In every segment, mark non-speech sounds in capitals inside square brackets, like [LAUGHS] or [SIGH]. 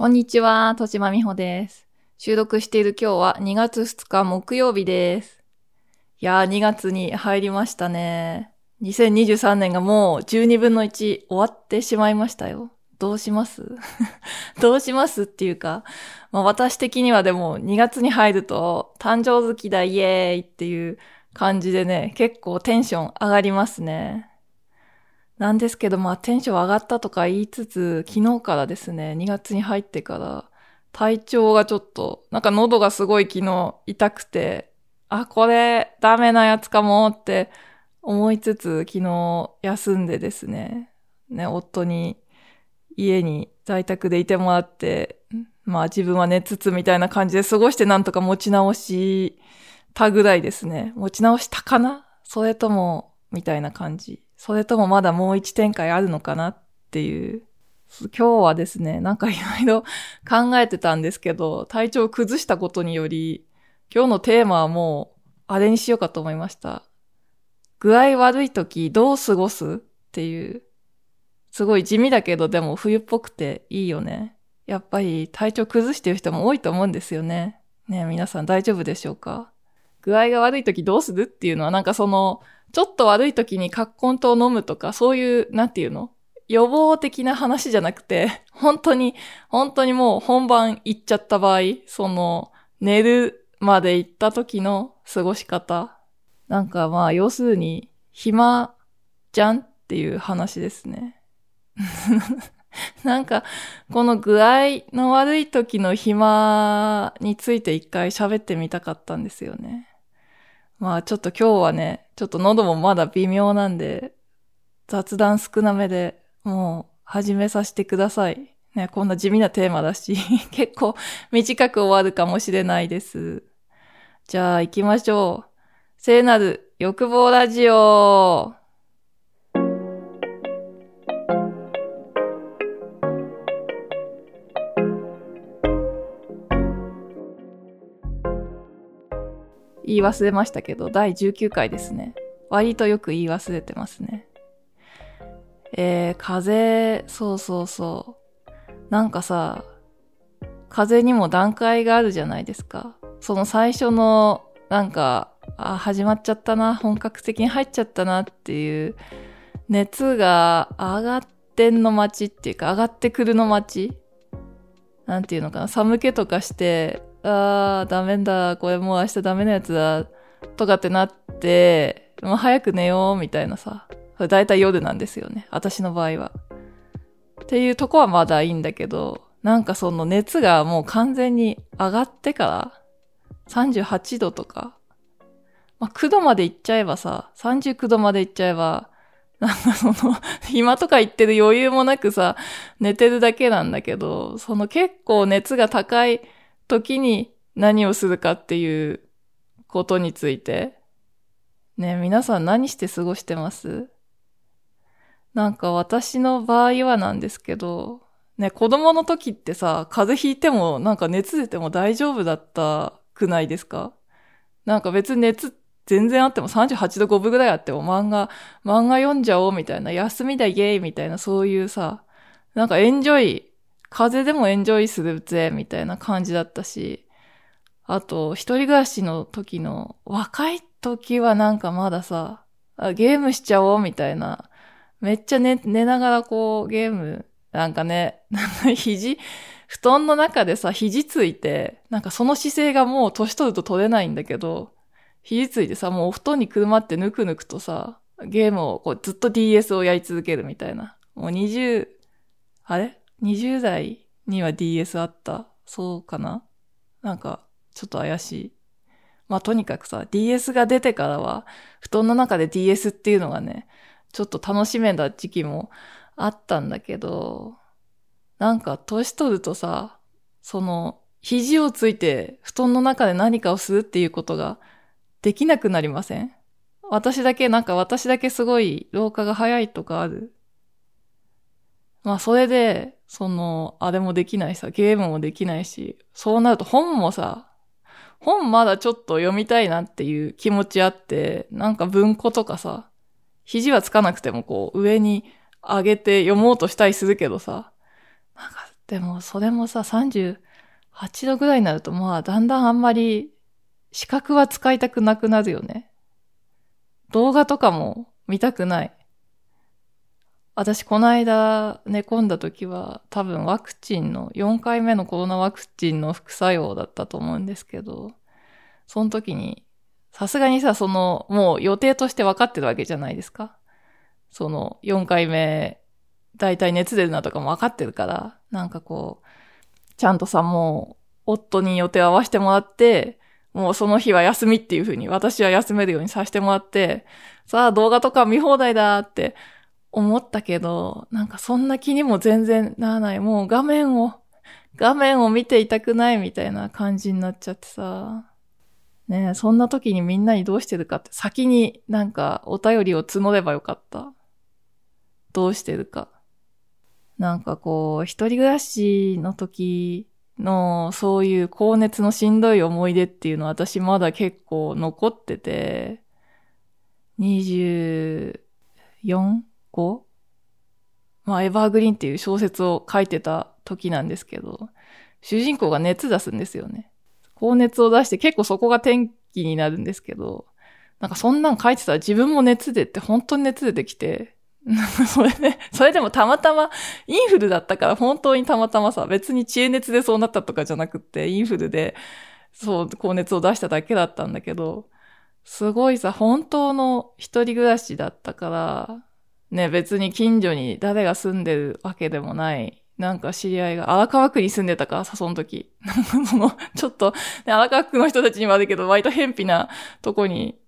こんにちは、とちまみほです。収録している今日は2月2日木曜日です。いやー、2月に入りましたね。2023年がもう12分の1終わってしまいましたよ。どうします？[LAUGHS] どうしますっていうか、まあ私的にはでも2月に入ると誕生月だイエーイっていう感じでね、結構テンション上がりますね。なんですけど、まあテンション上がったとか言いつつ、昨日からですね、2月に入ってから、体調がちょっと、なんか喉がすごい昨日痛くて、あ、これダメなやつかもって思いつつ、昨日休んでですね、ね、夫に家に在宅でいてもらって、まあ自分は寝つつみたいな感じで過ごしてなんとか持ち直したぐらいですね。持ち直したかな？それとも、みたいな感じ。それともまだもう一展開あるのかなっていう。今日はですね、なんかいろいろ [LAUGHS] 考えてたんですけど、体調を崩したことにより、今日のテーマはもう、あれにしようかと思いました。具合悪い時どう過ごすっていう。すごい地味だけど、でも冬っぽくていいよね。やっぱり体調崩してる人も多いと思うんですよね。ね皆さん大丈夫でしょうか？具合が悪い時どうするっていうのはなんかその、ちょっと悪い時にカッコン糖を飲むとか、そういう、なんていうの？予防的な話じゃなくて、本当に、本当にもう本番行っちゃった場合、その、寝るまで行った時の過ごし方。なんかまあ、要するに、暇じゃんっていう話ですね。[LAUGHS] なんか、この具合の悪い時の暇について一回喋ってみたかったんですよね。まあちょっと今日はね、ちょっと喉もまだ微妙なんで、雑談少なめでもう始めさせてください。ね、こんな地味なテーマだし、[LAUGHS] 結構短く終わるかもしれないです。じゃあ行きましょう。聖なる欲望ラジオ言い忘れましたけど、第19回ですね。割とよく言い忘れてますね。えー、風、そうそうそう。なんかさ、風にも段階があるじゃないですか。その最初の、なんか、あ、始まっちゃったな、本格的に入っちゃったなっていう、熱が上がってんの待ちっていうか、上がってくるの待ちなんていうのかな、寒気とかして、あー、ダメだ、これもう明日ダメなやつだ、とかってなって、もう早く寝よう、みたいなさ。それ大体夜なんですよね。私の場合は。っていうとこはまだいいんだけど、なんかその熱がもう完全に上がってから、38度とか、まあ、9度まで行っちゃえばさ、39度まで行っちゃえば、なんかその、[LAUGHS] 暇とか言ってる余裕もなくさ、寝てるだけなんだけど、その結構熱が高い時に何をするかっていうことについて、ね、皆さん何して過ごしてます？なんか私の場合はなんですけど、ね、子供の時ってさ、風邪ひいてもなんか熱出ても大丈夫だったくないですか？なんか別に熱全然あっても38度5分ぐらいあっても漫画、漫画読んじゃおうみたいな、休みだイェイみたいなそういうさ、なんかエンジョイ、風邪でもエンジョイするぜみたいな感じだったし、あと、一人暮らしの時の、若い時はなんかまださ、ゲームしちゃおうみたいな、めっちゃ寝、寝ながらこうゲーム、なんかね、[LAUGHS] 肘、布団の中でさ、肘ついて、なんかその姿勢がもう年取ると取れないんだけど、肘ついてさ、もうお布団にくるまってぬくぬくとさ、ゲームをこうずっと DS をやり続けるみたいな。もう20、あれ？?20 代には DS あったそうかな？なんか、ちょっと怪しい。まあとにかくさ、DS が出てからは、布団の中で DS っていうのがね、ちょっと楽しめた時期もあったんだけど、なんか年取るとさ、その、肘をついて布団の中で何かをするっていうことができなくなりません？私だけ、なんか私だけすごい老化が早いとかある？まあそれで、その、あれもできないさ、ゲームもできないし、そうなると本もさ、本まだちょっと読みたいなっていう気持ちあって、なんか文庫とかさ、肘はつかなくてもこう上に上げて読もうとしたりするけどさ、なんかでもそれもさ、38度ぐらいになるとまあだんだんあんまり視覚は使いたくなくなるよね。動画とかも見たくない。私この間寝込んだ時は多分ワクチンの4回目のコロナワクチンの副作用だったと思うんですけど、その時にさすがにさ、そのもう予定として分かってるわけじゃないですか。その4回目、だいたい熱出るなとかも分かってるから、なんかこう、ちゃんとさ、もう夫に予定合わせてもらって、もうその日は休みっていう風に私は休めるようにさせてもらって、さあ動画とか見放題だって思ったけど、なんかそんな気にも全然ならない。もう画面を、画面を見ていたくないみたいな感じになっちゃってさ。ねえ、そんな時にみんなにどうしてるかって先になんかお便りを募ればよかった。どうしてるか。なんかこう、一人暮らしの時のそういう高熱のしんどい思い出っていうのは私まだ結構残ってて、24、5? まあ、エバーグリーンっていう小説を書いてた時なんですけど、主人公が熱出すんですよね。高熱を出して結構そこが転機になるんですけど、なんかそんなん書いてたら自分も熱出て本当に熱出てきて、[LAUGHS] それで、それでもたまたまインフルだったから本当にたまたまさ、別に知恵熱でそうなったとかじゃなくって、インフルで、そう、高熱を出しただけだったんだけど、すごいさ、本当の一人暮らしだったから、ね、別に近所に誰が住んでるわけでもない。なんか知り合いが荒川区に住んでたか？らさ、その時。[LAUGHS] その、ちょっと、ね、荒川区の人たちに悪いけど、割と偏僻なとこに、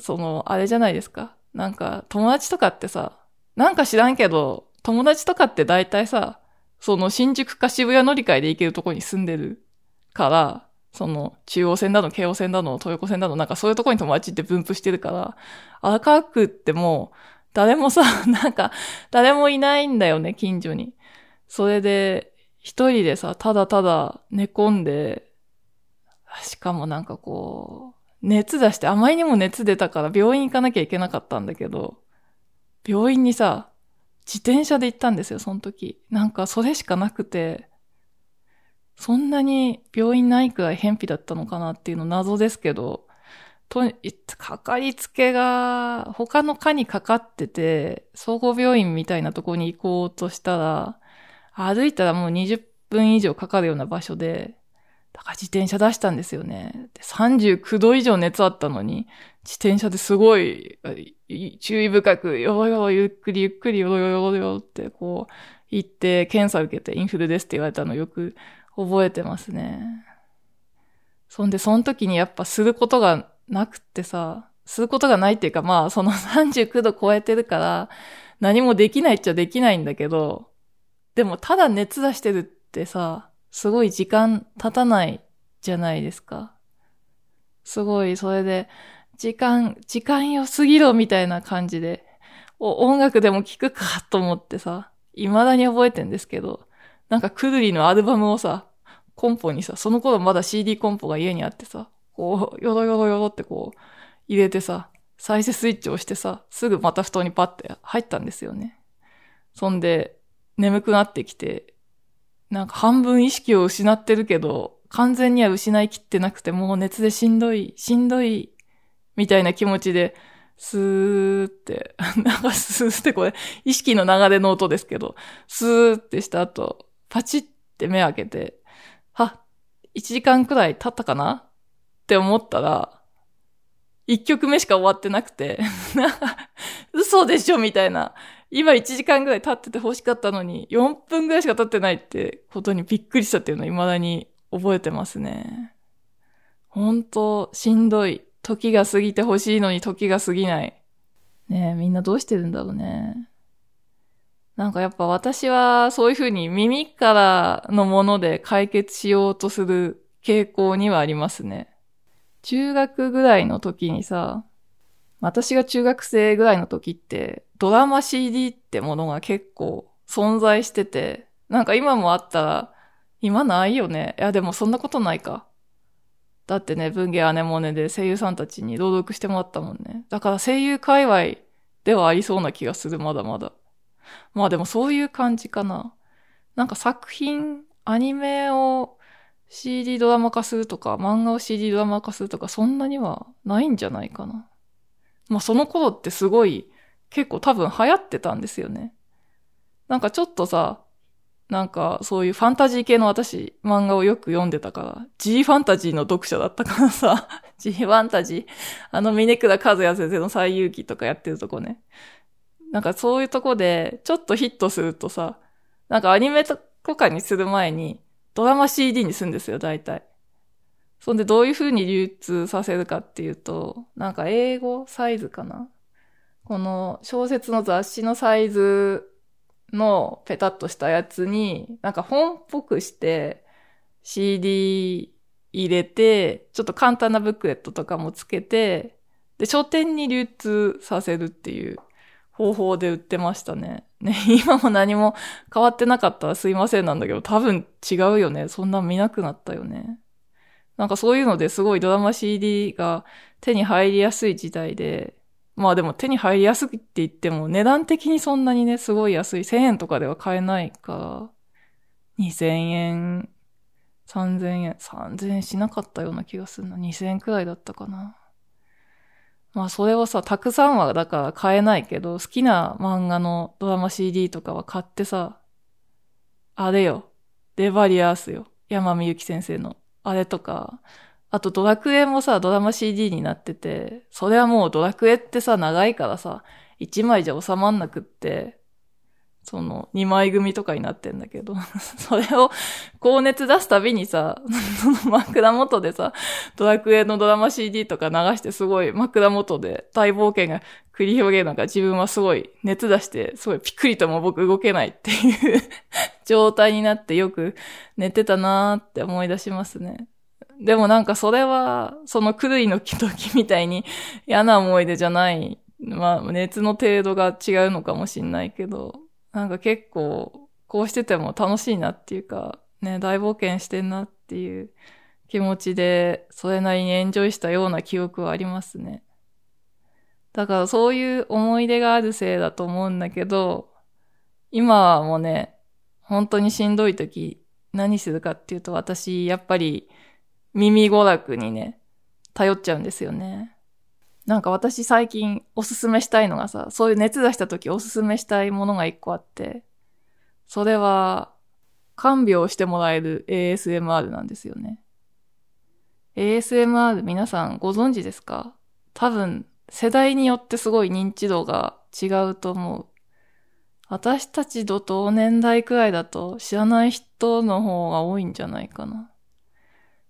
その、あれじゃないですか？なんか、友達とかってさ、なんか知らんけど、友達とかって大体さ、その新宿か渋谷乗り換えで行けるとこに住んでるから、その中央線だの、京王線だの、東横線だの、なんかそういうとこに友達って分布してるから、荒川区ってもう、誰もさ、[LAUGHS] なんか、誰もいないんだよね、近所に。それで、一人でさ、ただただ寝込んで、しかもなんかこう、熱出して、あまりにも熱出たから病院行かなきゃいけなかったんだけど、病院にさ、自転車で行ったんですよ、その時。なんかそれしかなくて、そんなに病院ないくらい偏僻だったのかなっていうの謎ですけど、と、かかりつけが他の科にかかってて、総合病院みたいなとこに行こうとしたら、歩いたらもう20分以上かかるような場所で、だから自転車出したんですよね。39度以上熱あったのに、自転車ですごい注意深く、よろよろゆっくりゆっくりよろよろよってこう行って検査受けてインフルですって言われたのよく覚えてますね。そんでその時にやっぱすることがなくってさ、することがないっていうかまあその [LAUGHS] 39度超えてるから何もできないっちゃできないんだけど、でもただ熱出してるってさ、すごい時間経たないじゃないですか。すごい、それで、時間、時間よすぎろみたいな感じで、お音楽でも聴くかと思ってさ、未だに覚えてんですけど、なんかくるりのアルバムをさ、コンポにさ、その頃まだ CD コンポが家にあってさ、こう、よろよろよろってこう、入れてさ、再生スイッチを押してさ、すぐまた布団にパッて入ったんですよね。そんで、眠くなってきて、なんか半分意識を失ってるけど、完全には失いきってなくて、もう熱でしんどい、しんどい、みたいな気持ちで、スーって、[LAUGHS] なんかスーってこれ、意識の流れの音ですけど、スーってした後、パチって目開けて、は、1時間くらい経ったかなって思ったら、1曲目しか終わってなくて、[LAUGHS] 嘘でしょみたいな。今1時間ぐらい経ってて欲しかったのに、4分ぐらいしか経ってないってことにびっくりしたっていうのを未だに覚えてますね。本当しんどい。時が過ぎて欲しいのに時が過ぎない。ねえ、みんなどうしてるんだろうね。なんかやっぱ私はそういうふうに耳からのもので解決しようとする傾向にはありますね。中学ぐらいの時にさ、私が中学生ぐらいの時って、ドラマ CD ってものが結構存在してて、なんか今もあったら、今ないよね。いや、でもそんなことないか。だってね、文芸姉もねで声優さんたちに朗読してもらったもんね。だから声優界隈ではありそうな気がする、まだまだ。まあでもそういう感じかな。なんか作品、アニメを CD ドラマ化するとか、漫画を CD ドラマ化するとか、そんなにはないんじゃないかな。まあその頃ってすごい、結構多分流行ってたんですよね。なんかちょっとさ、なんかそういうファンタジー系の私、漫画をよく読んでたから、G ファンタジーの読者だったからさ、[LAUGHS] G ファンタジー、あの峰倉和也先生の最遊記とかやってるとこね。なんかそういうとこで、ちょっとヒットするとさ、なんかアニメとかにする前に、ドラマ CD にするんですよ、大体。そんでどういう風に流通させるかっていうと、なんか英語サイズかな？この小説の雑誌のサイズのペタッとしたやつに、なんか本っぽくして CD 入れて、ちょっと簡単なブックレットとかもつけて、で、書店に流通させるっていう方法で売ってましたね。ね、[LAUGHS] 今も何も変わってなかったらすいませんなんだけど、多分違うよね。そんな見なくなったよね。なんかそういうのですごいドラマ CD が手に入りやすい時代で、まあでも手に入りやすいって言っても値段的にそんなにね、すごい安い。1000円とかでは買えないから、2000円、3000円、3000円しなかったような気がするな。2000円くらいだったかな。まあそれをさ、たくさんはだから買えないけど、好きな漫画のドラマ CD とかは買ってさ、あれよ、デバリアースよ。山美幸先生の。あれとか、あとドラクエもさ、ドラマ CD になってて、それはもうドラクエってさ、長いからさ、一枚じゃ収まんなくって、その、2枚組とかになってんだけど、[LAUGHS] それを、高熱出すたびにさ、そ [LAUGHS] の枕元でさ、ドラクエのドラマ CD とか流してすごい枕元で大冒険が繰り広げるのが自分はすごい熱出して、すごいピクリとも僕動けないっていう [LAUGHS] 状態になってよく寝てたなーって思い出しますね。でもなんかそれは、その狂いの時みたいに嫌な思い出じゃない。まあ、熱の程度が違うのかもしんないけど、なんか結構、こうしてても楽しいなっていうか、ね、大冒険してんなっていう気持ちで、それなりにエンジョイしたような記憶はありますね。だからそういう思い出があるせいだと思うんだけど、今はもうね、本当にしんどい時何するかっていうと私、やっぱり耳娯楽にね、頼っちゃうんですよね。なんか私最近おすすめしたいのがさ、そういう熱出した時おすすめしたいものが一個あって、それは、看病してもらえる ASMR なんですよね。ASMR 皆さんご存知ですか？多分世代によってすごい認知度が違うと思う。私たちと同年代くらいだと知らない人の方が多いんじゃないかな。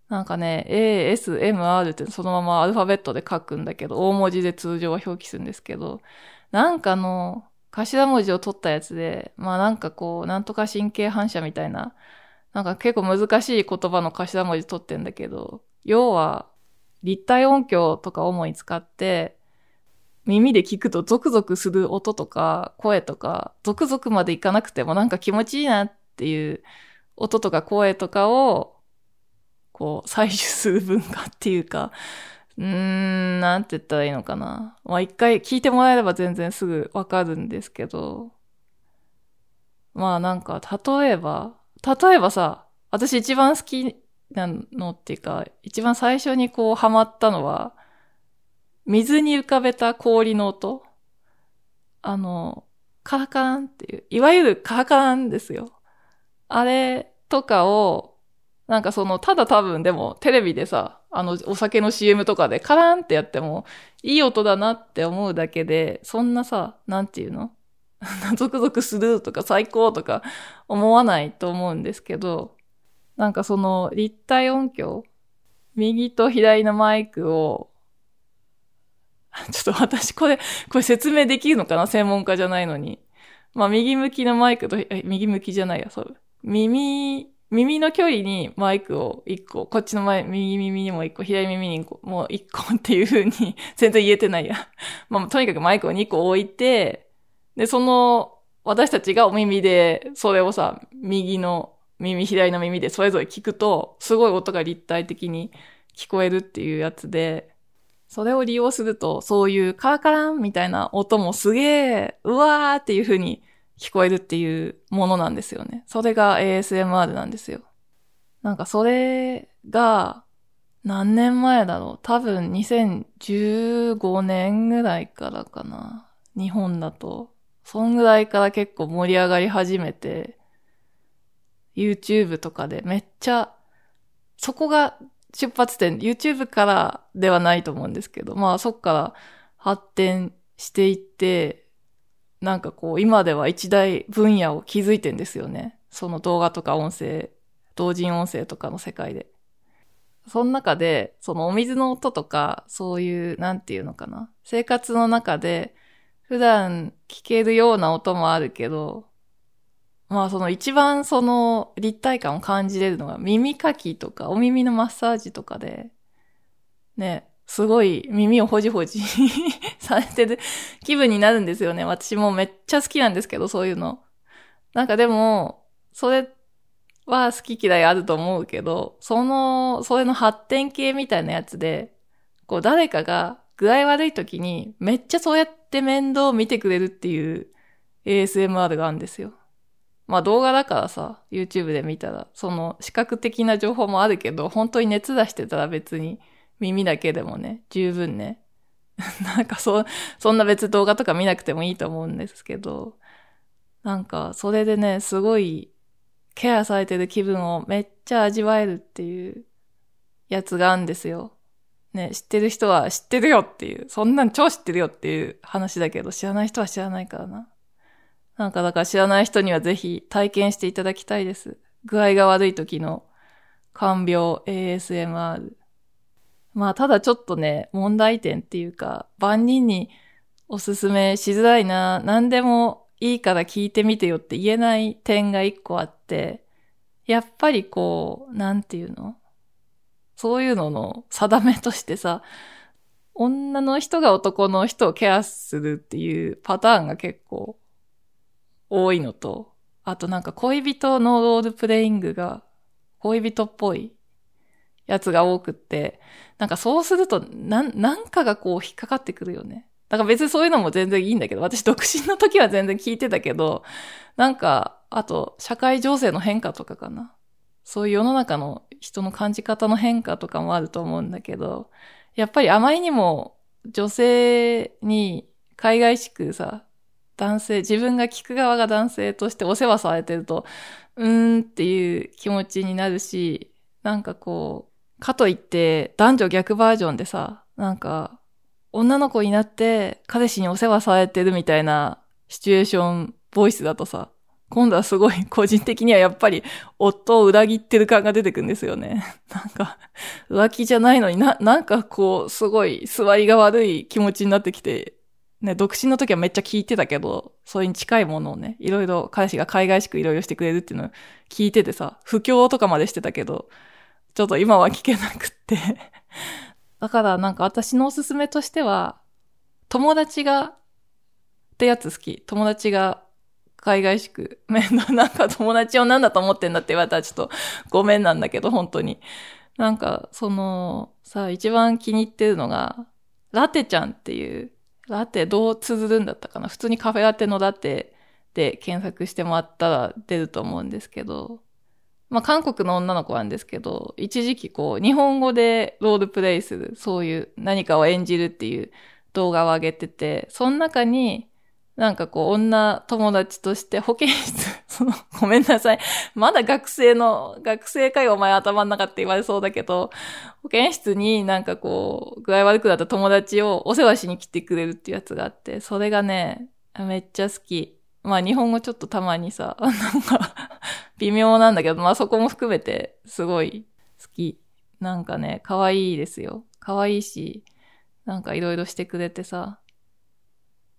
なんかね、A, S, M, R ってそのままアルファベットで書くんだけど、大文字で通常は表記するんですけど、なんかの頭文字を取ったやつで、まあなんかこう、なんとか神経反射みたいな、なんか結構難しい言葉の頭文字取ってんだけど、要は立体音響とか主に使って、耳で聞くとゾクゾクする音とか声とか、ゾクゾクまでいかなくてもなんか気持ちいいなっていう音とか声とかをこう、採取する文化っていうか、うーん、なんて言ったらいいのかな。まあ一回聞いてもらえれば全然すぐわかるんですけど、まあなんか、例えば、例えばさ、私一番好きなのっていうか、一番最初にこうハマったのは、水に浮かべた氷の音。あの、カラカランっていう、いわゆるカラカランですよ。あれとかをなんかその、ただ多分でもテレビでさ、あの、お酒の CM とかでカラーンってやっても、いい音だなって思うだけで、そんなさ、なんていうの？[LAUGHS] ゾクゾクするとか最高とか思わないと思うんですけど、なんかその立体音響、右と左のマイクを、[LAUGHS] ちょっと私これ、これ説明できるのかな？専門家じゃないのに。まあ右向きのマイクと、右向きじゃないや、そう。耳耳の距離にマイクを一個、こっちの前、右耳にも一個、左耳にも一個っていう風に [LAUGHS] 全然言えてないや。[LAUGHS] まあ、とにかくマイクを二個置いて、で、その、私たちがお耳で、それをさ、右の耳、左の耳でそれぞれ聞くと、すごい音が立体的に聞こえるっていうやつで、それを利用すると、そういうカラカランみたいな音もすげえ、うわーっていう風に聞こえるっていうものなんですよね。それが ASMR なんですよ。なんかそれが何年前だろう多分2015年ぐらいからかな。日本だと。そんぐらいから結構盛り上がり始めて、YouTube とかでめっちゃ、そこが出発点、YouTube からではないと思うんですけど、まあそっから発展していって、なんかこう今では一大分野を築いてんですよね。その動画とか音声、同人音声とかの世界で。その中で、そのお水の音とか、そういう、なんていうのかな。生活の中で、普段聞けるような音もあるけど、まあその一番その立体感を感じれるのが耳かきとかお耳のマッサージとかで、ね、すごい耳をほじほじ [LAUGHS] されてる気分になるんですよね。私もめっちゃ好きなんですけど、そういうの。なんかでも、それは好き嫌いあると思うけど、その、それの発展系みたいなやつで、こう誰かが具合悪い時にめっちゃそうやって面倒を見てくれるっていう ASMR があるんですよ。まあ動画だからさ、YouTube で見たら、その視覚的な情報もあるけど、本当に熱出してたら別に耳だけでもね、十分ね。[LAUGHS] なんかそ、そんな別動画とか見なくてもいいと思うんですけど、なんかそれでね、すごいケアされてる気分をめっちゃ味わえるっていうやつがあるんですよ。ね、知ってる人は知ってるよっていう、そんなん超知ってるよっていう話だけど、知らない人は知らないからな。なんかだから知らない人にはぜひ体験していただきたいです。具合が悪い時の看病 ASMR。まあただちょっとね、問題点っていうか、万人におすすめしづらいな、何でもいいから聞いてみてよって言えない点が一個あって、やっぱりこう、なんていうの？そういうのの定めとしてさ、女の人が男の人をケアするっていうパターンが結構多いのと、あとなんか恋人のロールプレイングが恋人っぽいやつが多くって、なんかそうすると、なん、なんかがこう引っかかってくるよね。だから別にそういうのも全然いいんだけど、私独身の時は全然聞いてたけど、なんか、あと、社会情勢の変化とかかな。そういう世の中の人の感じ方の変化とかもあると思うんだけど、やっぱりあまりにも女性に海外しくさ、男性、自分が聞く側が男性としてお世話されてると、うーんっていう気持ちになるし、なんかこう、かといって男女逆バージョンでさ、なんか、女の子になって彼氏にお世話されてるみたいなシチュエーション、ボイスだとさ、今度はすごい [LAUGHS] 個人的にはやっぱり夫を裏切ってる感が出てくるんですよね。[LAUGHS] なんか、浮気じゃないのにな、なんかこう、すごい座りが悪い気持ちになってきて、ね、独身の時はめっちゃ聞いてたけど、それに近いものをね、いろいろ彼氏が海外しくいろいろしてくれるっていうのを聞いててさ、不況とかまでしてたけど、ちょっと今は聞けなくって [LAUGHS] だからなんか私のおすすめとしては、友達が、ってやつ好き。友達が海外しく、面 [LAUGHS] 倒なんか友達を何だと思ってんだって言われたらちょっとごめんなんだけど、本当に。なんか、その、さ、一番気に入ってるのが、ラテちゃんっていうラテどう綴るんだったかな普通にカフェラテのラテで検索してもらったら出ると思うんですけど、まあ韓国の女の子なんですけど、一時期こう日本語でロールプレイする、そういう何かを演じるっていう動画を上げてて、その中になんかこう、女友達として保健室、[LAUGHS] その、ごめんなさい。まだ学生の、学生かよ、お前頭の中って言われそうだけど、保健室になんかこう、具合悪くなった友達をお世話しに来てくれるっていうやつがあって、それがね、めっちゃ好き。まあ日本語ちょっとたまにさ、[LAUGHS] なんか微妙なんだけど、まあそこも含めてすごい好き。なんかね、可愛いですよ。可愛いし、なんかいろいろしてくれてさ、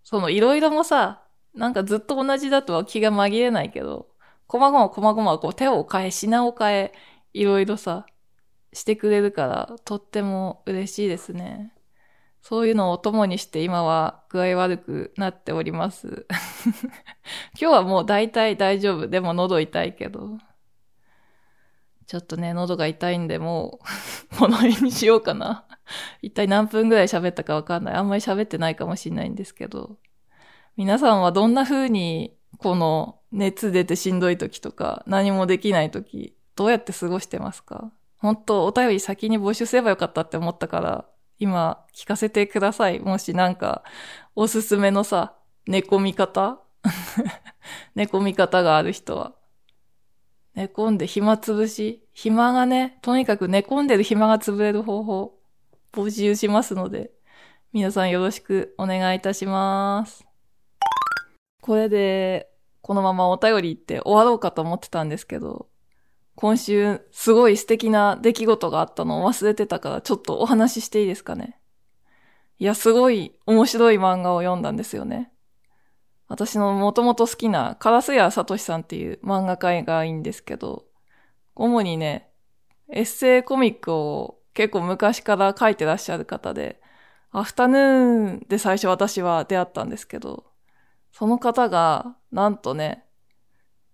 そのいろいろもさ、なんかずっと同じだとは気が紛れないけど、こまごまこまごまこう手を変え、品を変え、いろいろさ、してくれるから、とっても嬉しいですね。そういうのを共にして今は具合悪くなっております。[LAUGHS] 今日はもう大体大丈夫。でも喉痛いけど。ちょっとね、喉が痛いんで、もう [LAUGHS] この辺にしようかな。一体何分ぐらい喋ったかわかんない。あんまり喋ってないかもしれないんですけど。皆さんはどんな風にこの熱出てしんどい時とか、何もできない時、どうやって過ごしてますか？本当お便り先に募集すればよかったって思ったから、今聞かせてください。もしなんか、おすすめのさ、寝込み方？寝込み方がある人は。寝込んで暇つぶし？暇がね、とにかく寝込んでる暇が潰れる方法、募集しますので、皆さんよろしくお願いいたします。これで、このままお便りって終わろうかと思ってたんですけど、今週すごい素敵な出来事があったのを忘れてたからちょっとお話ししていいですかね。いや、すごい面白い漫画を読んだんですよね。私のもともと好きなカラスヤサトシさんっていう漫画家がいいんですけど、主にね、エッセイコミックを結構昔から書いてらっしゃる方で、アフタヌーンで最初私は出会ったんですけど、その方が、なんとね、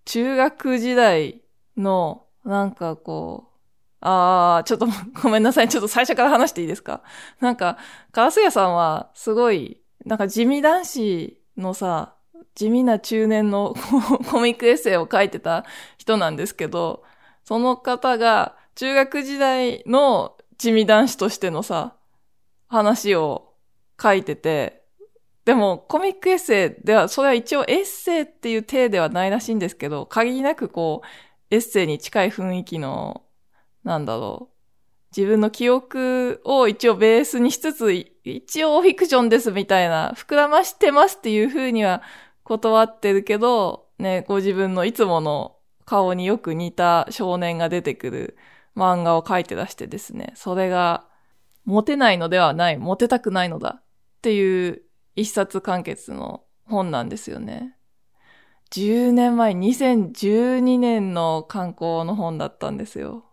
中学時代のなんかこう、ああ、ちょっとごめんなさい。ちょっと最初から話していいですか？なんか、カラス屋さんはすごい、なんか地味男子のさ、地味な中年の [LAUGHS] コミックエッセイを書いてた人なんですけど、その方が中学時代の地味男子としてのさ、話を書いてて、でもコミックエッセイでは、それは一応エッセイっていう体ではないらしいんですけど、限りなくこう、エッセイに近い雰囲気の、なんだろう。自分の記憶を一応ベースにしつつ、一応フィクションですみたいな、膨らましてますっていう風には断ってるけど、ね、ご自分のいつもの顔によく似た少年が出てくる漫画を描いて出してですね、それが、モテないのではない、モテたくないのだっていう一冊完結の本なんですよね。10年前、2012年の観光の本だったんですよ。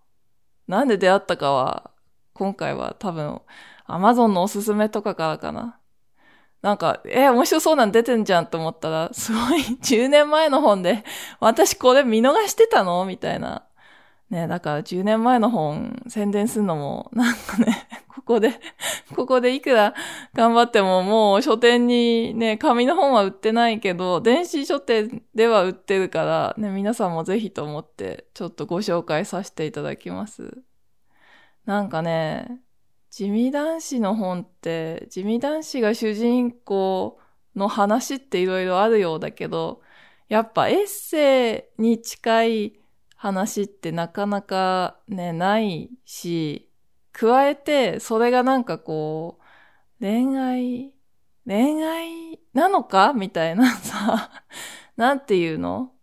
なんで出会ったかは、今回は多分、アマゾンのおすすめとかからかな。なんか、え面白そうなん出てんじゃんと思ったら、すごい10年前の本で、私これ見逃してたのみたいな。ね、だから10年前の本宣伝するのも、なんかね、[LAUGHS] ここで、[LAUGHS] ここでいくら頑張ってももう書店にね、紙の本は売ってないけど、電子書店では売ってるから、ね、皆さんもぜひと思ってちょっとご紹介させていただきます。なんかね、地味男子の本って、地味男子が主人公の話って色々あるようだけど、やっぱエッセイに近い話ってなかなかね、ないし、加えて、それがなんかこう、恋愛、恋愛なのかみたいなさ、[LAUGHS] なんていうの？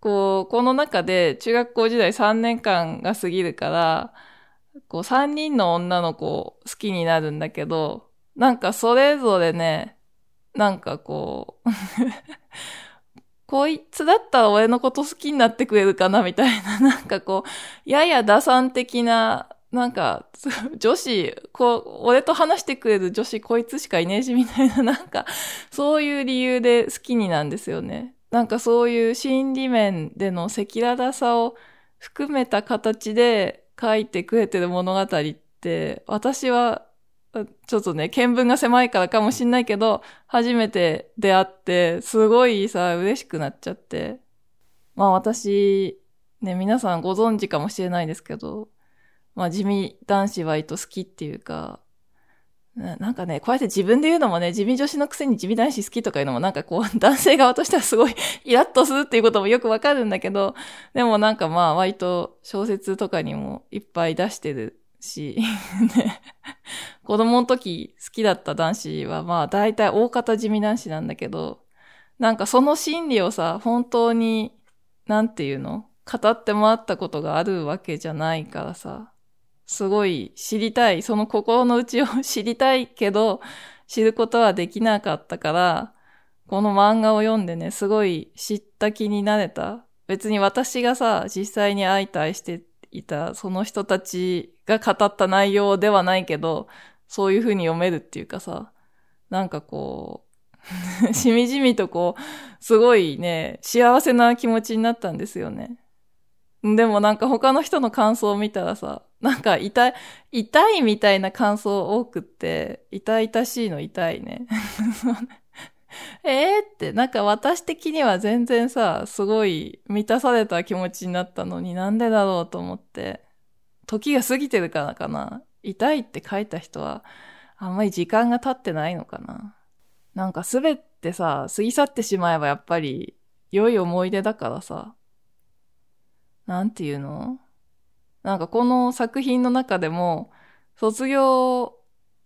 こう、この中で中学校時代3年間が過ぎるから、こう3人の女の子好きになるんだけど、なんかそれぞれね、なんかこうこいつだったら俺のこと好きになってくれるかなみたいな、なんかこう、[LAUGHS] やや打算的ななんか、[LAUGHS] 女子、こう、俺と話してくれる女子こいつしかいねえし、みたいな、[LAUGHS] なんか、そういう理由で好きになんですよね。なんかそういう心理面での赤裸々さを含めた形で書いてくれてる物語って、私は、ちょっとね、見聞が狭いからかもしんないけど、初めて出会って、すごいさ、嬉しくなっちゃって。まあ私、ね、皆さんご存知かもしれないですけど、まあ地味男子割と好きっていうか、なんかね、こうやって自分で言うのもね、地味女子のくせに地味男子好きとかいうのもなんかこう、[LAUGHS] 男性側としてはすごいイラッとするっていうこともよくわかるんだけど、でもなんかまあ割と小説とかにもいっぱい出してるし、[LAUGHS] ね、子供の時好きだった男子はまあ大体大方地味男子なんだけど、なんかその心理をさ、本当に、なんていうの？語ってもらったことがあるわけじゃないからさ、すごい知りたい、その心の内を [LAUGHS] 知りたいけど、知ることはできなかったから、この漫画を読んでね、すごい知った気になれた。別に私がさ、実際に相対していたその人たちが語った内容ではないけど、そういう風に読めるっていうかさ、なんかこう、[LAUGHS] しみじみとこう、すごいね、幸せな気持ちになったんですよね。でもなんか他の人の感想を見たらさ、なんか痛い、痛いみたいな感想多くって、痛々しいの痛いね。[LAUGHS] えーって、なんか私的には全然さ、すごい満たされた気持ちになったのになんでだろうと思って。時が過ぎてるからかな。痛いって書いた人は、あんまり時間が経ってないのかな。なんかすべてさ、過ぎ去ってしまえばやっぱり良い思い出だからさ。なんていうの？なんかこの作品の中でも、卒業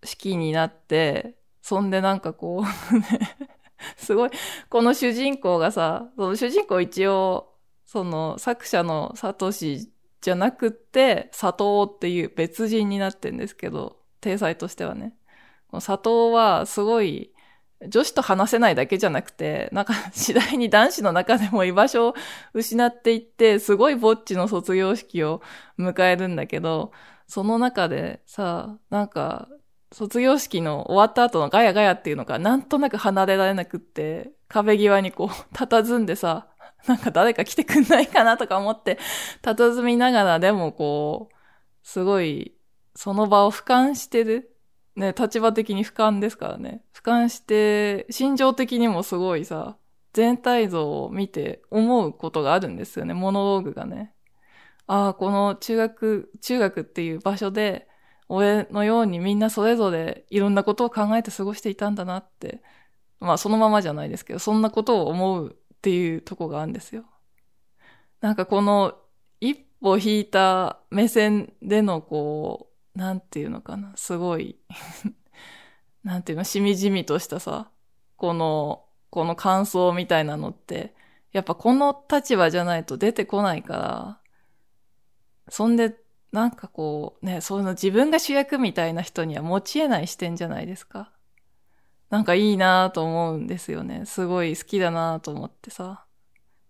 式になって、そんでなんかこう [LAUGHS] [LAUGHS] すごい、この主人公がさ、その主人公一応、その作者のサトシじゃなくって、佐藤っていう別人になってんですけど、体裁としてはね。佐藤はすごい、女子と話せないだけじゃなくて、なんか次第に男子の中でも居場所を失っていって、すごいぼっちの卒業式を迎えるんだけど、その中でさ、なんか卒業式の終わった後のガヤガヤっていうのがなんとなく離れられなくって、壁際にこう、[LAUGHS] 佇んでさ、なんか誰か来てくんないかなとか思って、[LAUGHS] 佇みながらでもこう、すごい、その場を俯瞰してる。ね、立場的に俯瞰ですからね。俯瞰して、心情的にもすごいさ、全体像を見て思うことがあるんですよね、モノローグがね。ああ、この中学、中学っていう場所で、俺のようにみんなそれぞれいろんなことを考えて過ごしていたんだなって、まあそのままじゃないですけど、そんなことを思うっていうとこがあるんですよ。なんかこの一歩引いた目線でのこう、なんていうのかな、すごい [LAUGHS] なんていうの、しみじみとしたさ、この、この感想みたいなのって、やっぱこの立場じゃないと出てこないから、そんでなんかこう、ね、その自分が主役みたいな人には持ち得ない視点じゃないですか。なんかいいなぁと思うんですよね。すごい好きだなぁと思ってさ。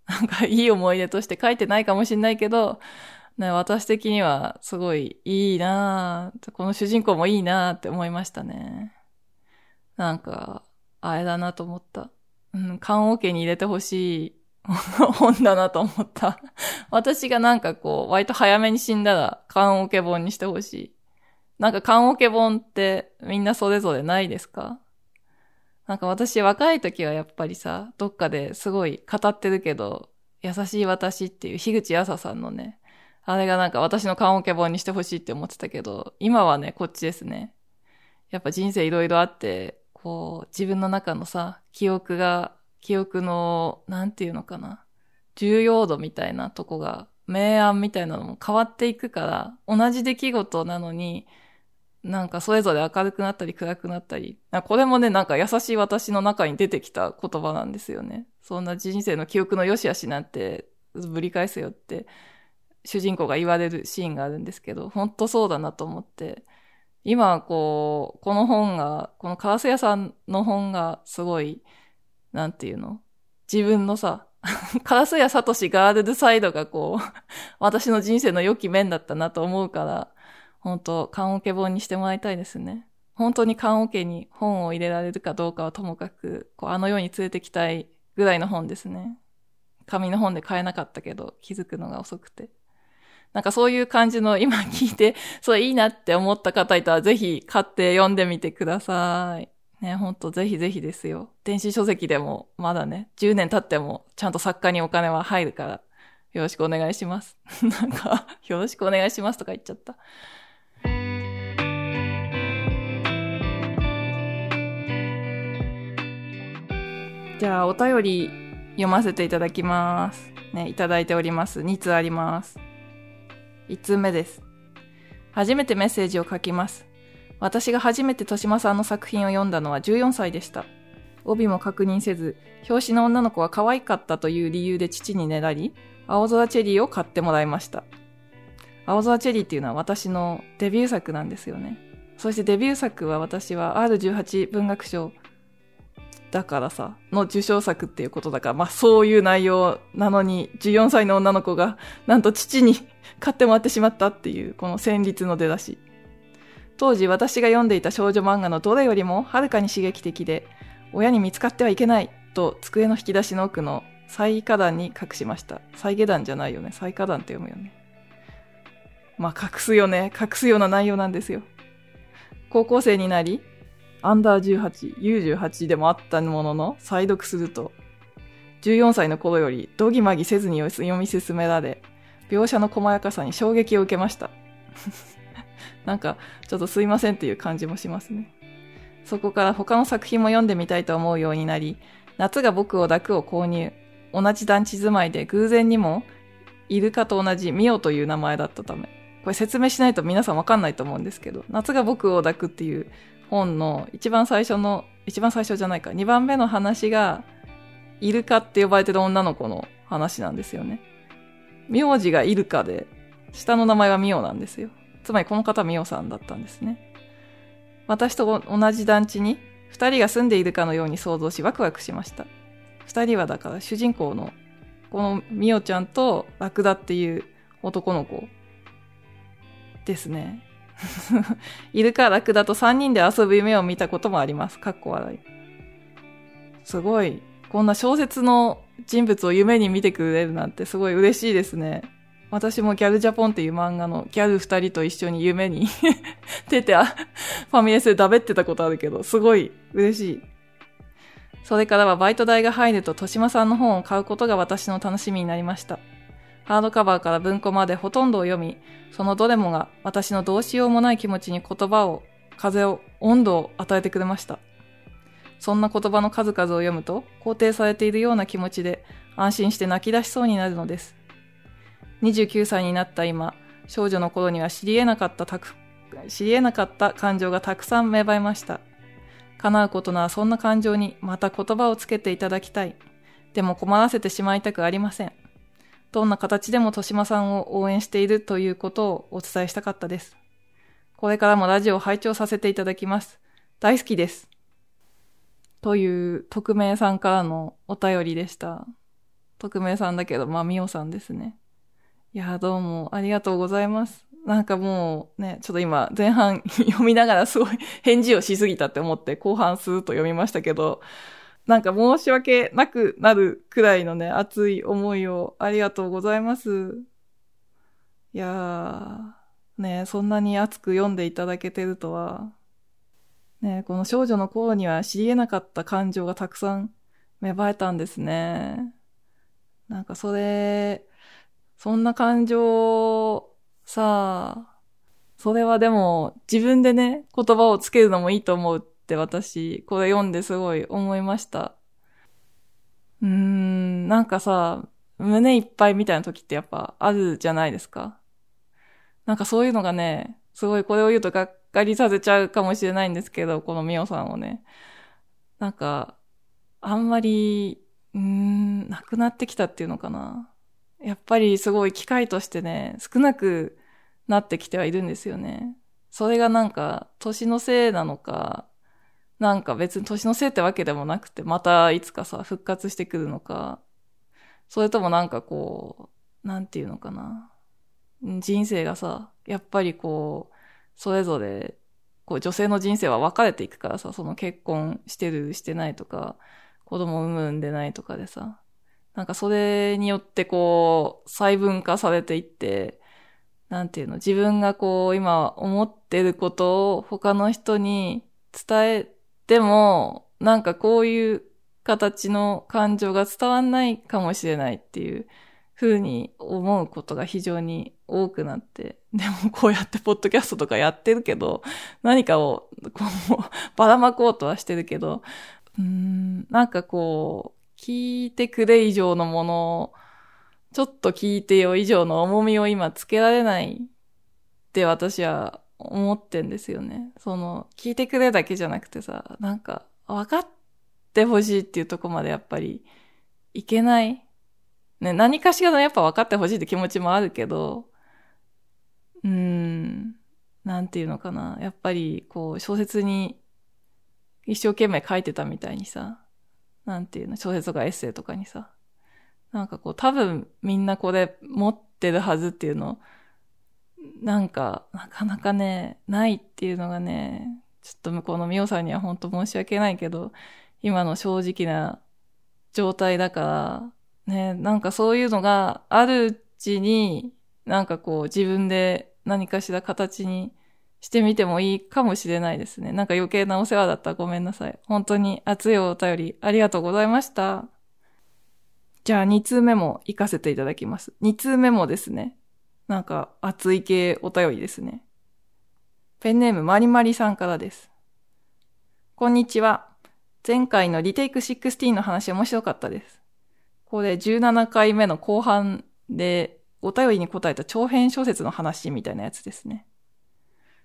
なんかいい思い出として書いてないかもしんないけど、ね、私的にはすごいいいなぁこの主人公もいいなぁって思いましたね。なんか、あれだなと思った。うん、棺桶に入れてほしい [LAUGHS] 本だなと思った。[LAUGHS] 私がなんかこう、割と早めに死んだら、缶オケ本にしてほしい。なんか缶オケ本ってみんなそれぞれないですか？なんか私若い時はやっぱりさ、どっかですごい語ってるけど、優しい私っていう樋口麻さんのね、あれがなんか私の缶オケ本にしてほしいって思ってたけど、今はね、こっちですね。やっぱ人生いろいろあって、こう、自分の中のさ、記憶が記憶の、なんていうのかな。重要度みたいなとこが、明暗みたいなのも変わっていくから、同じ出来事なのに、なんかそれぞれ明るくなったり暗くなったり。これもね、なんか優しい私の中に出てきた言葉なんですよね。そんな人生の記憶の良し悪しなんてぶり返せよって、主人公が言われるシーンがあるんですけど、本当そうだなと思って、今こう、この本が、このカラス屋さんの本がすごい、なんていうの？自分のさ、カラスやサトシガールズサイドがこう、[LAUGHS] 私の人生の良き面だったなと思うから、本当缶オケ本にしてもらいたいですね。本当に缶オケに本を入れられるかどうかはともかく、こうあの世に連れてきたいぐらいの本ですね。紙の本で買えなかったけど、気づくのが遅くて。なんかそういう感じの今聞いて、それいいなって思った方いたらぜひ買って読んでみてください。ね、ほんとぜひぜひですよ。電子書籍でもまだね、10年経ってもちゃんと作家にお金は入るから、よろしくお願いします。[LAUGHS] なんか、よろしくお願いしますとか言っちゃった。じゃあ、お便り読ませていただきます。ね、いただいております。2通あります。1通目です。初めてメッセージを書きます。私が初めて豊島さんの作品を読んだのは14歳でした。帯も確認せず、表紙の女の子は可愛かったという理由で父にねだり、青空チェリーを買ってもらいました。青空チェリーっていうのは私のデビュー作なんですよね。そしてデビュー作は私は R18 文学賞だからさ、の受賞作っていうことだから、まあそういう内容なのに、14歳の女の子が、なんと父に買ってもらってしまったっていう、この戦慄の出だし。当時私が読んでいた少女漫画のどれよりもはるかに刺激的で、親に見つかってはいけないと机の引き出しの奥の最下段に隠しました。最下段じゃないよね。最下段って読むよね。まあ隠すよね。隠すような内容なんですよ。高校生になり、アンダー18、U18 でもあったものの、再読すると、14歳の頃より、どぎまぎせずに読み進められ、描写の細やかさに衝撃を受けました。なんか、ちょっとすいませんっていう感じもしますね。そこから他の作品も読んでみたいと思うようになり、夏が僕を抱くを購入。同じ団地住まいで偶然にも、イルカと同じミオという名前だったため。これ説明しないと皆さんわかんないと思うんですけど、夏が僕を抱くっていう本の一番最初の、一番最初じゃないか、二番目の話が、イルカって呼ばれてる女の子の話なんですよね。名字がイルカで、下の名前はミオなんですよ。つまりこの方はミオさんだったんですね。私と同じ団地に二人が住んでいるかのように想像しワクワクしました。二人はだから主人公のこのミオちゃんとラクダっていう男の子ですね。イルカ、ラクダと3人で遊ぶ夢を見たこともあります。かっこ笑い。すごい。こんな小説の人物を夢に見てくれるなんてすごい嬉しいですね。私もギャルジャポンっていう漫画のギャル二人と一緒に夢に [LAUGHS] 出て、ファミレスでダベってたことあるけど、すごい嬉しい。それからはバイト代が入ると豊島さんの本を買うことが私の楽しみになりました。ハードカバーから文庫までほとんどを読み、そのどれもが私のどうしようもない気持ちに言葉を、風を、温度を与えてくれました。そんな言葉の数々を読むと、肯定されているような気持ちで、安心して泣き出しそうになるのです。29歳になった今、少女の頃には知り得なかったたく、知り得なかった感情がたくさん芽生えました。叶うことならそんな感情にまた言葉をつけていただきたい。でも困らせてしまいたくありません。どんな形でも豊島さんを応援しているということをお伝えしたかったです。これからもラジオを拝聴させていただきます。大好きです。という匿名さんからのお便りでした。匿名さんだけど、まあ、みおさんですね。いや、どうもありがとうございます。なんかもうね、ちょっと今前半 [LAUGHS] 読みながらすごい返事をしすぎたって思って後半スーッと読みましたけど、なんか申し訳なくなるくらいのね、熱い思いをありがとうございます。いやー、ね、そんなに熱く読んでいただけてるとは、ね、この少女の頃には知り得なかった感情がたくさん芽生えたんですね。なんかそれ、そんな感情、さあ、それはでも自分でね、言葉をつけるのもいいと思うって私、これ読んですごい思いました。うーん、なんかさ、胸いっぱいみたいな時ってやっぱあるじゃないですか。なんかそういうのがね、すごいこれを言うとがっかりさせちゃうかもしれないんですけど、このミオさんをね。なんか、あんまり、うーん、なくなってきたっていうのかな。やっぱりすごい機会としてね、少なくなってきてはいるんですよね。それがなんか、年のせいなのか、なんか別に年のせいってわけでもなくて、またいつかさ、復活してくるのか、それともなんかこう、なんていうのかな。人生がさ、やっぱりこう、それぞれ、こう女性の人生は分かれていくからさ、その結婚してる、してないとか、子供産む、んでないとかでさ、なんかそれによってこう、細分化されていって、なんていうの、自分がこう、今思ってることを他の人に伝えでも、なんかこういう形の感情が伝わんないかもしれないっていう風に思うことが非常に多くなって、でもこうやってポッドキャストとかやってるけど、何かをこう [LAUGHS] ばらまこうとはしてるけど、うん、なんかこう、聞いてくれ以上のものを、ちょっと聞いてよ以上の重みを今つけられないって私は思ってんですよね。その、聞いてくれだけじゃなくてさ、なんか、分かってほしいっていうとこまでやっぱり、いけない。ね、何かしらのやっぱ分かってほしいって気持ちもあるけど、うーん、なんていうのかな。やっぱり、こう、小説に一生懸命書いてたみたいにさ、なんていうの、小説とかエッセイとかにさ、なんかこう、多分みんなこれ持ってるはずっていうの、なんか、なかなかね、ないっていうのがね、ちょっと向こうのミオさんには本当申し訳ないけど、今の正直な状態だから、ね、なんかそういうのがあるうちに、なんかこう自分で何かしら形にしてみてもいいかもしれないですね。なんか余計なお世話だったらごめんなさい。本当に熱いお便りありがとうございました。じゃあ2通目も行かせていただきます。2通目もですね、なんか熱い系お便りですね。ペンネームまりまりさんからです。こんにちは。前回のリテイク16の話面白かったです。これ17回目の後半でお便りに答えた長編小説の話みたいなやつですね。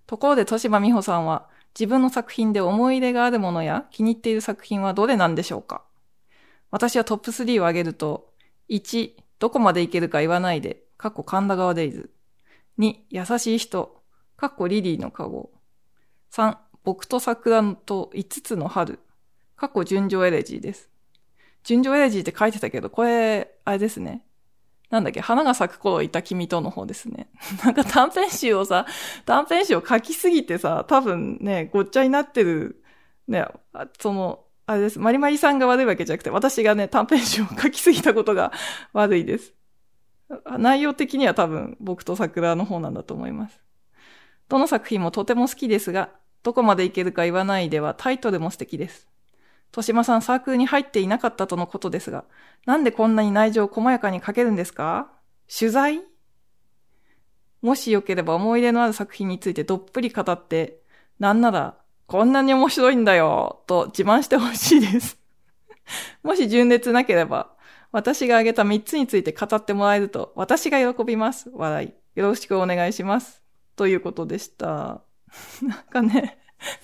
ところで、豊島美穂さんは、自分の作品で思い入れがあるものや気に入っている作品はどれなんでしょうか？私はトップ3を挙げると、1、どこまでいけるか言わないで、かっこ神田川デイズ。2、優しい人、かっこリリーのカゴ。3、僕と桜と5つの春、かっこ純情エレジーです。純情エレジーって書いてたけど、これ、あれですね。なんだっけ、花が咲く頃いた君との方ですね。[LAUGHS] なんか短編集をさ、短編集を書きすぎてさ、多分ね、ごっちゃになってる、ね、その、あれです。まりまりさんが悪いわけじゃなくて、私がね、短編集を書きすぎたことが [LAUGHS] 悪いです。内容的には多分、僕と桜の方なんだと思います。どの作品もとても好きですが、どこまでいけるか言わないではタイトルも素敵です。豊島さんサークルに入っていなかったとのことですが、なんでこんなに内情を細やかに書けるんですか？取材？もしよければ思い出のある作品についてどっぷり語って、なんなら、こんなに面白いんだよ、と自慢してほしいです。[LAUGHS] もし純烈なければ、私が挙げた3つについて語ってもらえると、私が喜びます。笑い。よろしくお願いします。ということでした。[LAUGHS] なんかね、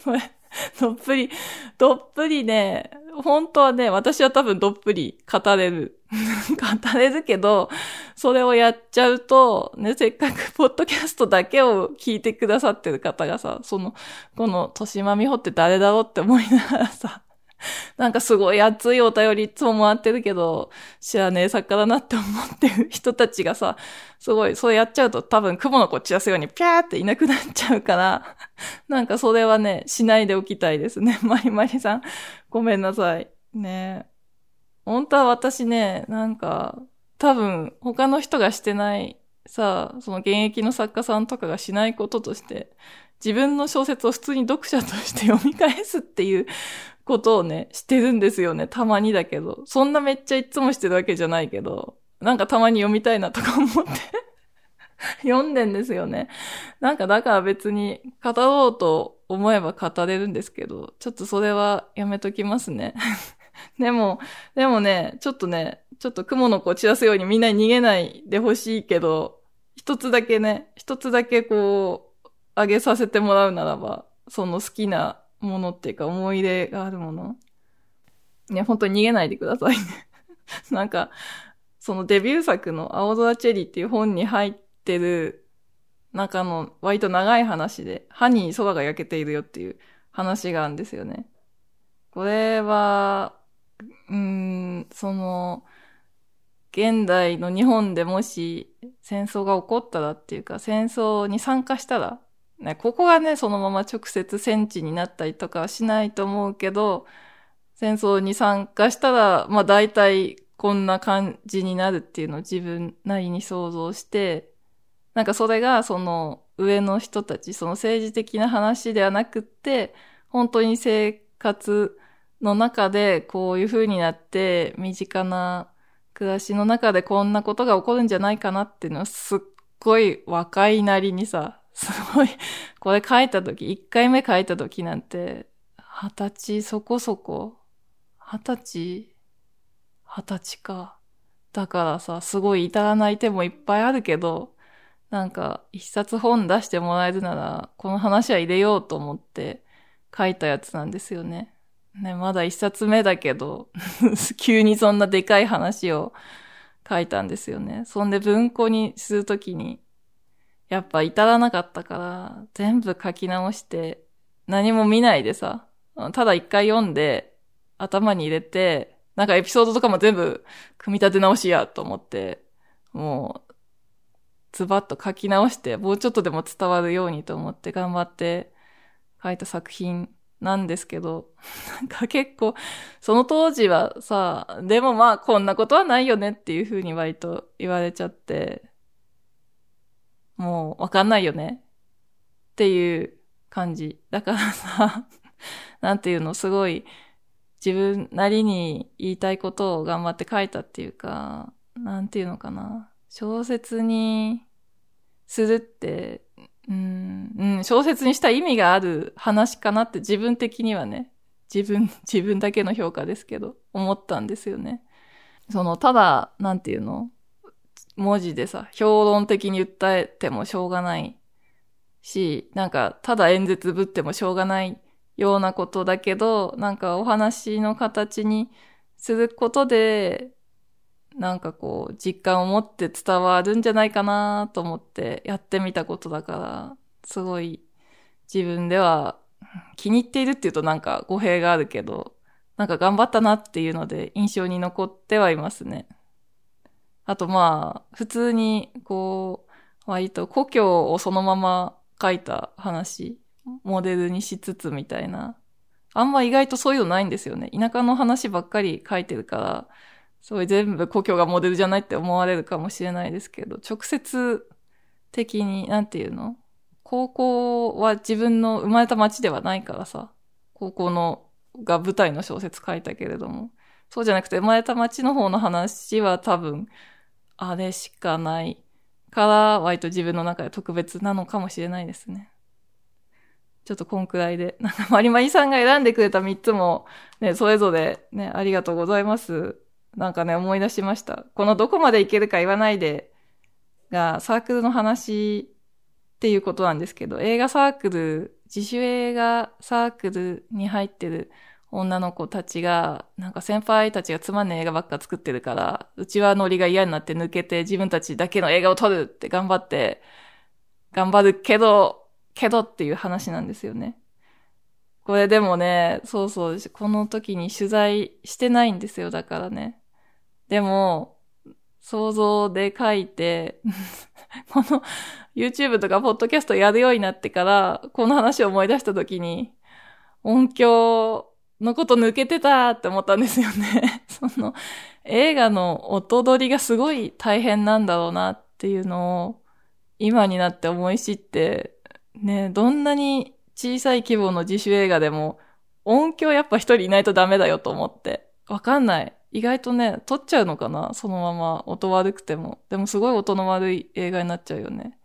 これ、[LAUGHS] どっぷり、どっぷりね、本当はね、私は多分どっぷり語れる。[LAUGHS] 語れるけど、それをやっちゃうと、ね、せっかく [LAUGHS] ポッドキャストだけを聞いてくださってる方がさ、その、この、としまみほって誰だろうって思いながらさ、[LAUGHS] なんかすごい熱いお便りいつももらってるけど、知らねえ作家だなって思ってる人たちがさ、すごい、それやっちゃうと多分雲の子散らすようにピャーっていなくなっちゃうから、[LAUGHS] なんかそれはね、しないでおきたいですね。[LAUGHS] まりまりさん、ごめんなさい。ね本当は私ね、なんか、多分他の人がしてないさあ、その現役の作家さんとかがしないこととして、自分の小説を普通に読者として読み返すっていうことをね、してるんですよね。たまにだけど。そんなめっちゃいつもしてるわけじゃないけど、なんかたまに読みたいなとか思って [LAUGHS] 読んでんですよね。なんかだから別に語ろうと思えば語れるんですけど、ちょっとそれはやめときますね。[LAUGHS] でも、でもね、ちょっとね、ちょっと雲の子を散らすようにみんなに逃げないでほしいけど、一つだけね、一つだけこう、あげさせてもらうならば、その好きなものっていうか思い出があるもの。ね、本当に逃げないでくださいね [LAUGHS] なんか、そのデビュー作の青空チェリーっていう本に入ってる中の割と長い話で、歯に空が焼けているよっていう話があるんですよね。これは、うん、その、現代の日本でもし戦争が起こったらっていうか、戦争に参加したら、ね、ここがね、そのまま直接戦地になったりとかはしないと思うけど、戦争に参加したら、まあ大体こんな感じになるっていうのを自分なりに想像して、なんかそれがその上の人たち、その政治的な話ではなくって、本当に生活の中でこういう風になって身近な暮らしの中でこんなことが起こるんじゃないかなっていうのはすっごい若いなりにさ、すごい、これ書いた時、一回目書いた時なんて、二十歳そこそこ、二十歳、二十歳か。だからさ、すごい至らない手もいっぱいあるけど、なんか、一冊本出してもらえるなら、この話は入れようと思って書いたやつなんですよね。ね、まだ一冊目だけど、[LAUGHS] 急にそんなでかい話を書いたんですよね。そんで文庫にするときに、やっぱ至らなかったから、全部書き直して、何も見ないでさ、ただ一回読んで、頭に入れて、なんかエピソードとかも全部組み立て直しやと思って、もう、ズバッと書き直して、もうちょっとでも伝わるようにと思って頑張って書いた作品なんですけど、[LAUGHS] なんか結構、その当時はさ、でもまあこんなことはないよねっていう風に割と言われちゃって、もうわかんないよねっていう感じ。だからさ、[LAUGHS] なんていうの、すごい自分なりに言いたいことを頑張って書いたっていうか、なんていうのかな？小説にするって、うん、うん、小説にした意味がある話かなって自分的にはね、自分、[LAUGHS] 自分だけの評価ですけど、思ったんですよね。その、ただ、なんていうの？文字でさ、評論的に訴えてもしょうがないし、なんか、ただ演説ぶってもしょうがないようなことだけど、なんかお話の形にすることで、なんかこう、実感を持って伝わるんじゃないかなと思ってやってみたことだから、すごい自分では気に入っているっていうとなんか語弊があるけど、なんか頑張ったなっていうので印象に残ってはいますね。あとまあ、普通にこう、割と故郷をそのまま書いた話モデルにしつつみたいな。あんま意外とそういうのないんですよね。田舎の話ばっかり書いてるから、そういう全部故郷がモデルじゃないって思われるかもしれないですけど、直接的に、なんていうの？高校は自分の生まれた町ではないからさ、高校のが舞台の小説書いたけれども、そうじゃなくて生まれた町の方の話は多分、あれしかないから、割と自分の中で特別なのかもしれないですね。ちょっとこんくらいで。[LAUGHS] なんか、まりまりさんが選んでくれた3つも、ね、それぞれね、ありがとうございます。なんかね、思い出しました。このどこまでいけるか言わないで、が、サークルの話っていうことなんですけど、映画サークル、自主映画サークルに入ってる女の子たちが、なんか先輩たちがつまんねえ映画ばっか作ってるから、うちはノリが嫌になって抜けて自分たちだけの映画を撮るって頑張って、頑張るけど、けどっていう話なんですよね。これでもね、そうそう、この時に取材してないんですよ、だからね。でも、想像で書いて [LAUGHS] この YouTube とかポッドキャストやるようになってから、この話を思い出した時に、音響のこと抜けてたって思ったんですよね [LAUGHS] その、映画の音取りがすごい大変なんだろうなっていうのを、今になって思い知って、ね、どんなに小さい規模の自主映画でも、音響やっぱ一人いないとダメだよと思って。わかんない。意外とね、撮っちゃうのかな？そのまま音悪くても。でもすごい音の悪い映画になっちゃうよね。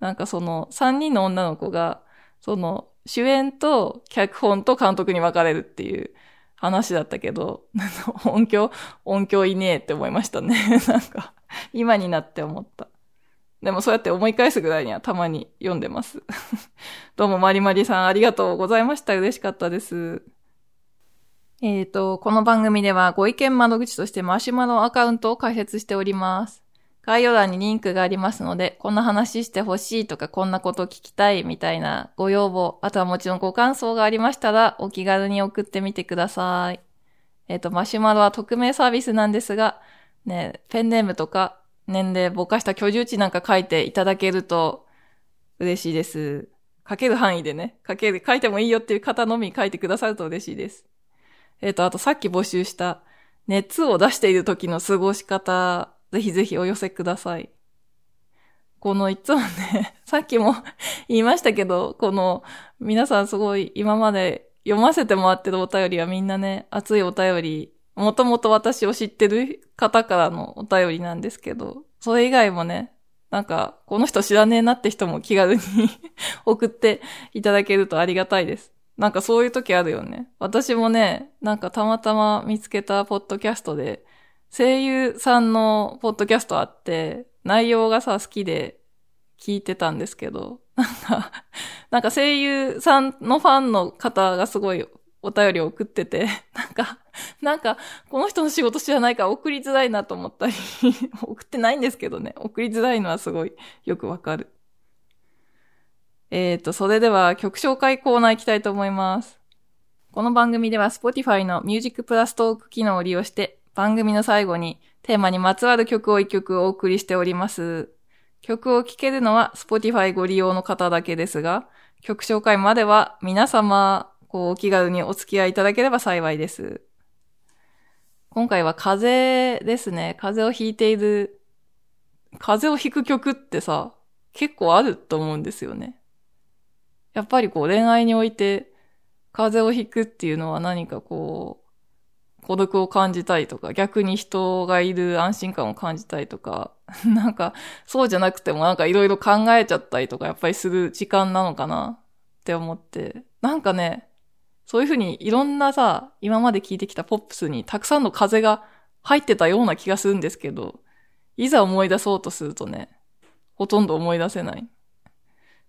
なんかその、三人の女の子が、その、主演と脚本と監督に分かれるっていう話だったけど、[LAUGHS] 音響、音響いねえって思いましたね。[LAUGHS] なんか、今になって思った。でもそうやって思い返すぐらいにはたまに読んでます。[LAUGHS] どうもまりまりさんありがとうございました。嬉しかったです。えっ、ー、と、この番組ではご意見窓口としてマシュマロアカウントを開設しております。概要欄にリンクがありますので、こんな話してほしいとか、こんなこと聞きたいみたいなご要望、あとはもちろんご感想がありましたら、お気軽に送ってみてください。えっ、ー、と、マシュマロは匿名サービスなんですが、ね、ペンネームとか年齢ぼかした居住地なんか書いていただけると嬉しいです。書ける範囲でね、書ける、書いてもいいよっていう方のみ書いてくださると嬉しいです。えっ、ー、と、あとさっき募集した熱を出している時の過ごし方、ぜひぜひお寄せください。このいつもね、[LAUGHS] さっきも [LAUGHS] 言いましたけど、この皆さんすごい今まで読ませてもらってるお便りはみんなね、熱いお便りもともと私を知ってる方からのお便りなんですけど、それ以外もね、なんか、この人知らねえなって人も気軽に [LAUGHS] 送っていただけるとありがたいです。なんかそういう時あるよね。私もね、なんかたまたま見つけたポッドキャストで、声優さんのポッドキャストあって、内容がさ、好きで聞いてたんですけど、[LAUGHS] なんか、なんか声優さんのファンの方がすごいお便りを送ってて、[LAUGHS] なんか、なんか、この人の仕事知らないから送りづらいなと思ったり [LAUGHS] 送ってないんですけどね、送りづらいのはすごいよくわかる。えっ、ー、と、それでは曲紹介コーナー行きたいと思います。この番組では Spotify の Music Plus トーク機能を利用して、番組の最後にテーマにまつわる曲を一曲お送りしております。曲を聴けるのは Spotify ご利用の方だけですが、曲紹介までは皆様こう、お気軽にお付き合いいただければ幸いです。今回は風邪ですね。風邪をひいている、風邪をひく曲ってさ、結構あると思うんですよね。やっぱりこう恋愛において風邪をひくっていうのは何かこう、孤独を感じたいとか、逆に人がいる安心感を感じたいとか、[LAUGHS] なんか、そうじゃなくてもなんかいろいろ考えちゃったりとか、やっぱりする時間なのかなって思って、なんかね、そういうふうにいろんなさ、今まで聞いてきたポップスにたくさんの風が入ってたような気がするんですけど、いざ思い出そうとするとね、ほとんど思い出せない。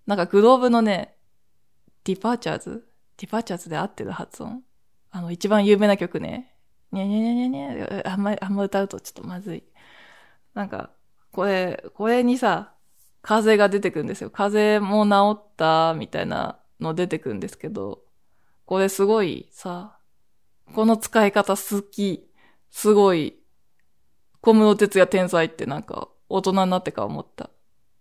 なんか globe のね、 Departures Departures で合ってる発音？あの、一番有名な曲ね。にゃにゃにゃにゃにゃ、あんま、あんま歌うとちょっとまずい。なんか、これ、これにさ、風邪が出てくるんですよ。風邪も治った、みたいなの出てくるんですけど、これすごいさ、この使い方好き、すごい、小室哲也天才ってなんか大人になってから思った。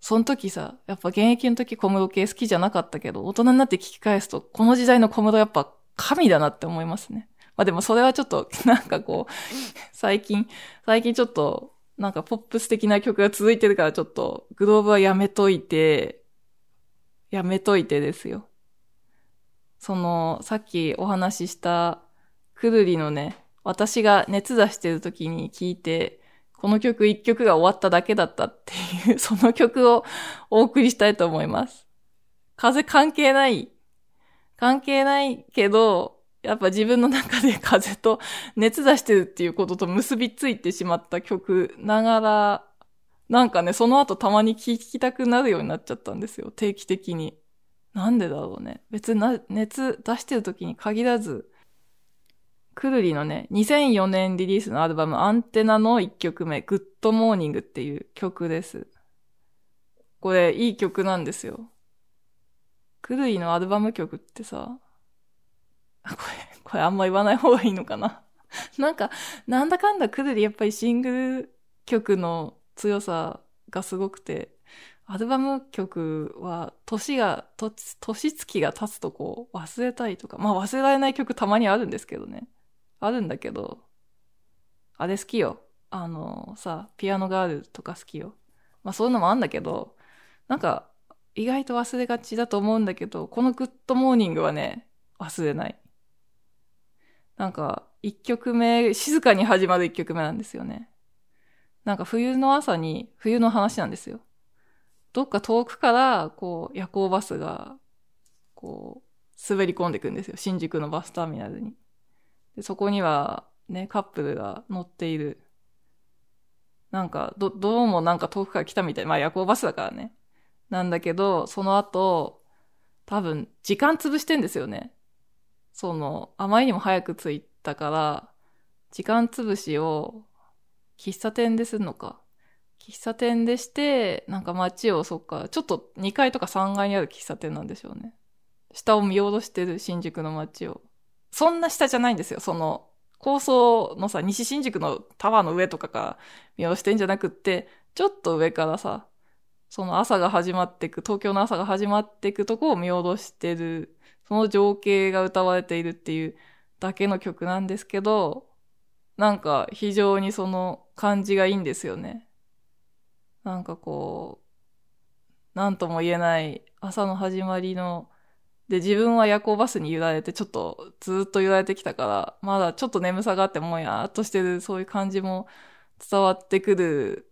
その時さ、やっぱ現役の時小室系好きじゃなかったけど、大人になって聞き返すと、この時代の小室やっぱ神だなって思いますね。まあでもそれはちょっと、[LAUGHS] なんかこう、最近、最近ちょっと、なんかポップス的な曲が続いてるからちょっと、グローブはやめといて、やめといてですよ。その、さっきお話しした、くるりのね、私が熱出してる時に聞いて、この曲一曲が終わっただけだったっていう、[LAUGHS] その曲をお送りしたいと思います。風関係ない。関係ないけど、やっぱ自分の中で風と熱出してるっていうことと結びついてしまった曲ながら、なんかね、その後たまに聴きたくなるようになっちゃったんですよ。定期的に。なんでだろうね。別にな熱出してる時に限らず、くるりのね、2004年リリースのアルバムアンテナの1曲目、グッドモーニングっていう曲です。これ、いい曲なんですよ。くるりのアルバム曲ってさ、[LAUGHS] これ、これあんま言わない方がいいのかな？[LAUGHS] なんか、なんだかんだくるりやっぱりシングル曲の強さがすごくて、アルバム曲は、年が、年月が経つとこう、忘れたいとか、まあ忘れられない曲たまにあるんですけどね。あるんだけど、あれ好きよ。あのさ、ピアノガールとか好きよ。まあそういうのもあんだけど、なんか意外と忘れがちだと思うんだけど、このグッドモーニングはね、忘れない。なんか、一曲目、静かに始まる一曲目なんですよね。なんか冬の朝に、冬の話なんですよ。どっか遠くから、こう、夜行バスが、こう、滑り込んでくんですよ。新宿のバスターミナルに。で、そこにはね、カップルが乗っている。なんか、ど、どうもなんか遠くから来たみたい。まあ夜行バスだからね。なんだけど、その後、多分、時間潰してんですよね。その、あまりにも早く着いたから、時間潰しを、喫茶店でするのか。喫茶店でして、なんか街を、そっか、ちょっと2階とか3階にある喫茶店なんでしょうね。下を見下ろしてる新宿の街を。そんな下じゃないんですよ。その、高層のさ、西新宿のタワーの上とかから見下ろしてんじゃなくって、ちょっと上からさ、その朝が始まってく、東京の朝が始まってくとこを見下ろしてる、その情景が歌われているっていうだけの曲なんですけど、なんか非常にその感じがいいんですよね。なんかこう、なんとも言えない朝の始まりので、自分は夜行バスに揺られて、ちょっとずっと揺られてきたから、まだちょっと眠さがあってもやーっとしてる、そういう感じも伝わってくる、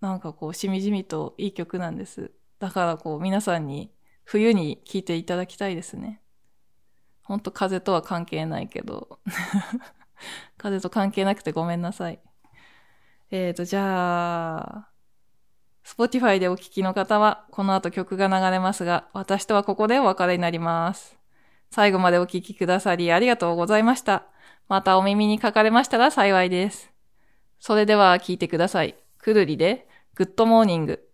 なんかこう、しみじみといい曲なんです。だからこう、皆さんに冬に聴いていただきたいですね。ほんと風とは関係ないけど。[LAUGHS] 風と関係なくてごめんなさい。えーと、じゃあ、Spotify でお聴きの方は、この後曲が流れますが、私とはここでお別れになります。最後までお聴きくださりありがとうございました。またお耳にかかれましたら幸いです。それでは聴いてください。くるりで、グッドモーニング。